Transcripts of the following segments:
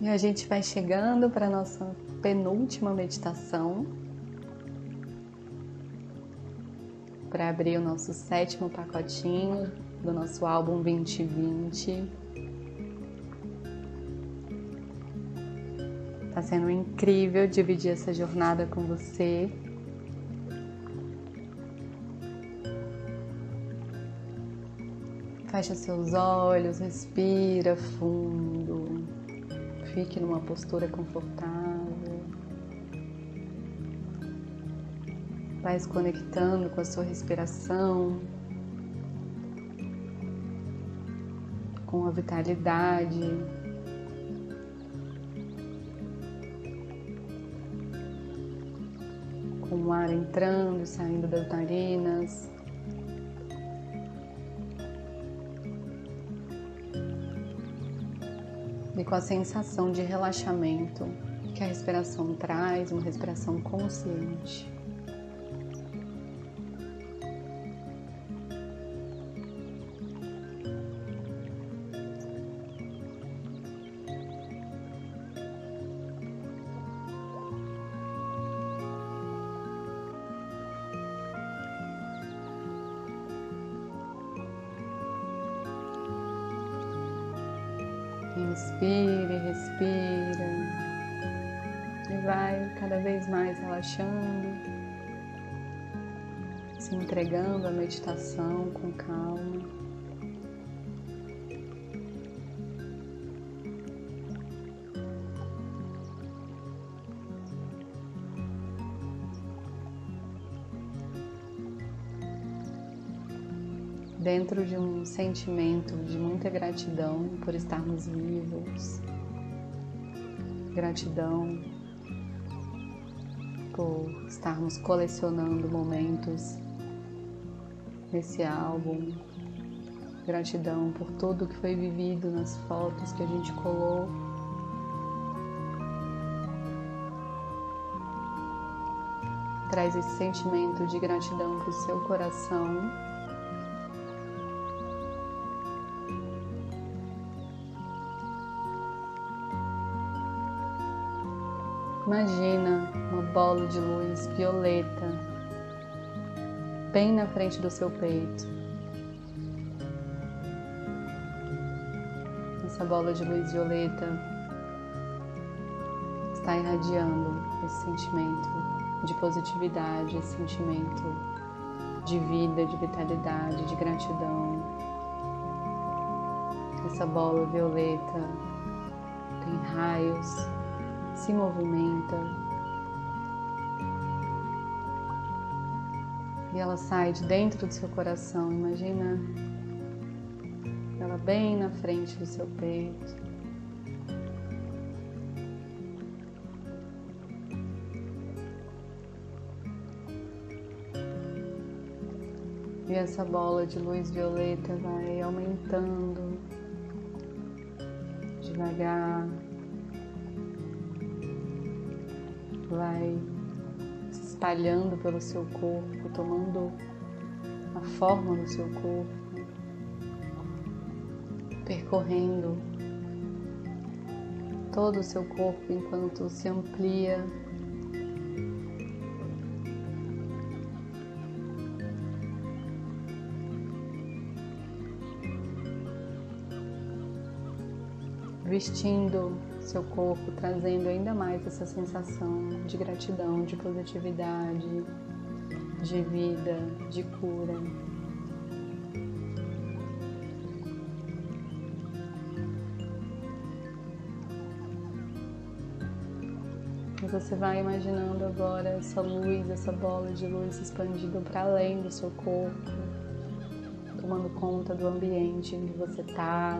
E a gente vai chegando para nossa penúltima meditação. Para abrir o nosso sétimo pacotinho do nosso álbum 2020. Tá sendo incrível dividir essa jornada com você. Fecha seus olhos, respira fundo. Fique numa postura confortável. Vai se conectando com a sua respiração, com a vitalidade. Com o ar entrando e saindo das narinas. E com a sensação de relaxamento que a respiração traz, uma respiração consciente. Inspire, respira. E vai cada vez mais relaxando, se entregando à meditação com calma. Dentro de um sentimento de muita gratidão por estarmos vivos, gratidão por estarmos colecionando momentos nesse álbum, gratidão por tudo que foi vivido nas fotos que a gente colou. Traz esse sentimento de gratidão para o seu coração. Imagina uma bola de luz violeta bem na frente do seu peito. Essa bola de luz violeta está irradiando esse sentimento de positividade, esse sentimento de vida, de vitalidade, de gratidão. Essa bola violeta tem raios se movimenta e ela sai de dentro do seu coração. Imagina ela bem na frente do seu peito. E essa bola de luz violeta vai aumentando devagar, vai se espalhando pelo seu corpo, tomando a forma do seu corpo, percorrendo todo o seu corpo enquanto se amplia. Vestindo seu corpo, trazendo ainda mais essa sensação de gratidão, de positividade, de vida, de cura. E você vai imaginando agora essa luz, essa bola de luz expandindo para além do seu corpo, tomando conta do ambiente que você está,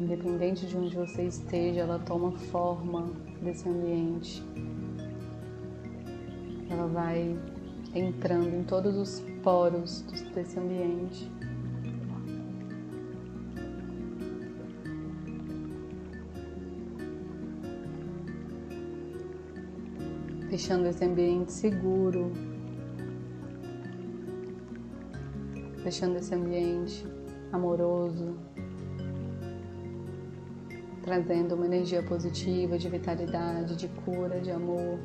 Independente de onde você esteja, ela toma forma desse ambiente. Ela vai entrando em todos os poros desse ambiente. Deixando esse ambiente seguro, deixando esse ambiente amoroso, trazendo uma energia positiva, de vitalidade, de cura, de amor.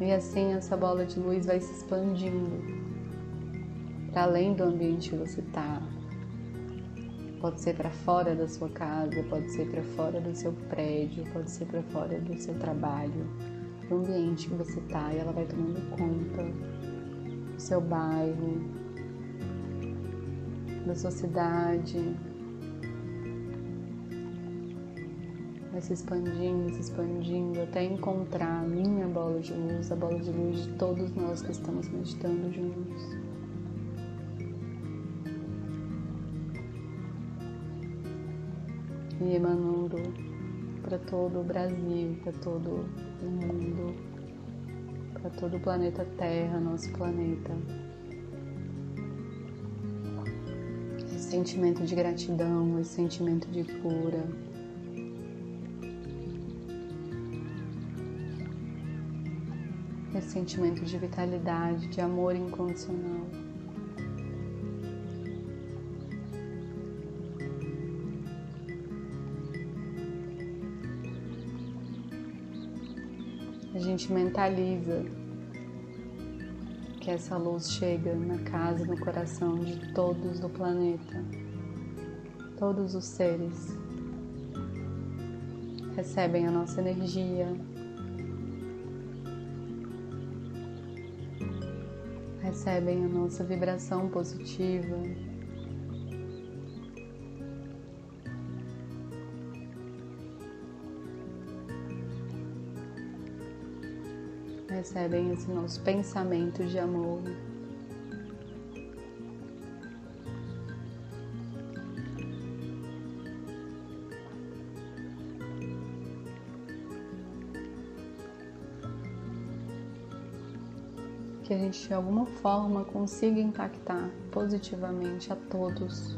E assim essa bola de luz vai se expandindo para além do ambiente que você está. Pode ser para fora da sua casa, pode ser para fora do seu prédio, pode ser para fora do seu trabalho, do ambiente que você está. E ela vai tomando conta do seu bairro, da sua cidade, vai se expandindo, se expandindo até encontrar a minha bola de luz, a bola de luz de todos nós que estamos meditando juntos. E emanando para todo o Brasil, para todo o mundo, para todo o planeta Terra, nosso planeta. Sentimento de gratidão, esse sentimento de cura, esse sentimento de vitalidade, de amor incondicional. A gente mentaliza que essa luz chega na casa, no coração de todos do planeta, todos os seres recebem a nossa energia, recebem a nossa vibração positiva. Recebem esse nosso pensamento de amor. que a gente de alguma forma consiga impactar positivamente a todos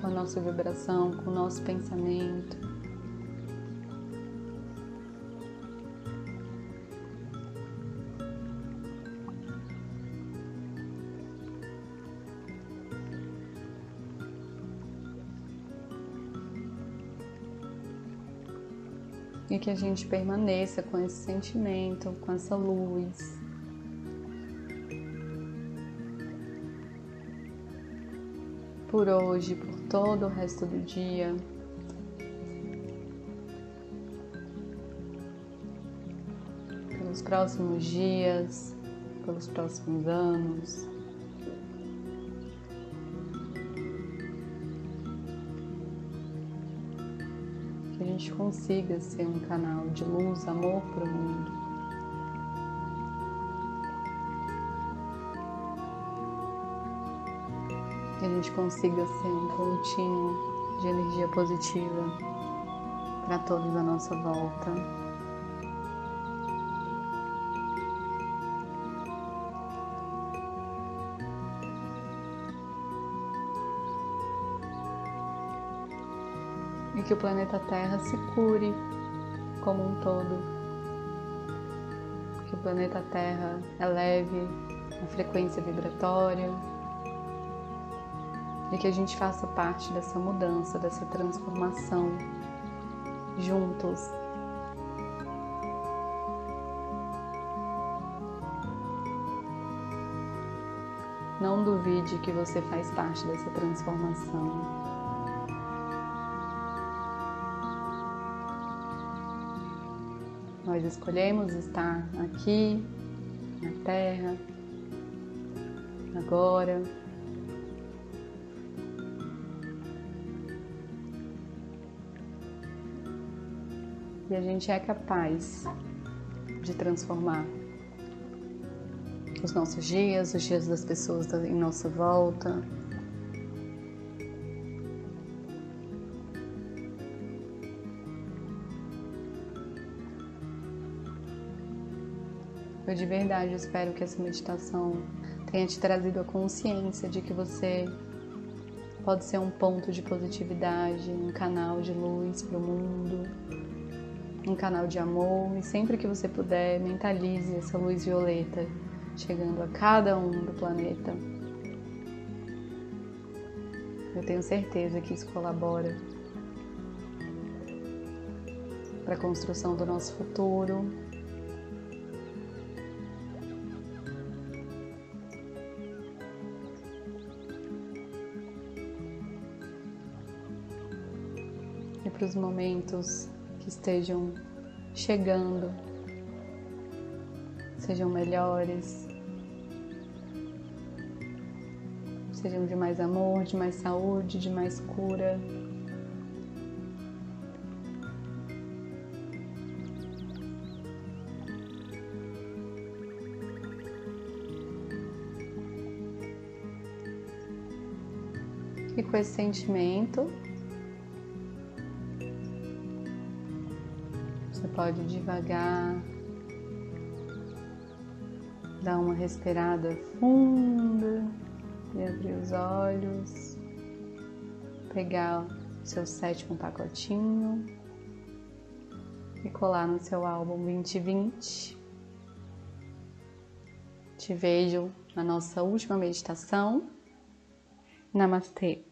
com a nossa vibração, com o nosso pensamento. E que a gente permaneça com esse sentimento, com essa luz. Por hoje, por todo o resto do dia. Pelos próximos dias, pelos próximos anos. Gente consiga ser um canal de luz, amor para o mundo. Que a gente consiga ser um pontinho de energia positiva para todos à nossa volta. E que o planeta Terra se cure como um todo. Que o planeta Terra eleve a frequência vibratória e que a gente faça parte dessa mudança, dessa transformação juntos. Não duvide que você faz parte dessa transformação. Nós escolhemos estar aqui na Terra, agora. E a gente é capaz de transformar os nossos dias, os dias das pessoas em nossa volta, Eu de verdade espero que essa meditação tenha te trazido a consciência de que você pode ser um ponto de positividade, um canal de luz para o mundo, um canal de amor e sempre que você puder, mentalize essa luz violeta chegando a cada um do planeta. Eu tenho certeza que isso colabora para a construção do nosso futuro. E para os momentos que estejam chegando, sejam melhores, sejam de mais amor, de mais saúde, de mais cura. E com esse sentimento, pode devagar dar uma respirada funda e abrir os olhos, pegar o seu sétimo pacotinho e colar no seu álbum 2020. Te vejo na nossa última meditação. Namastê.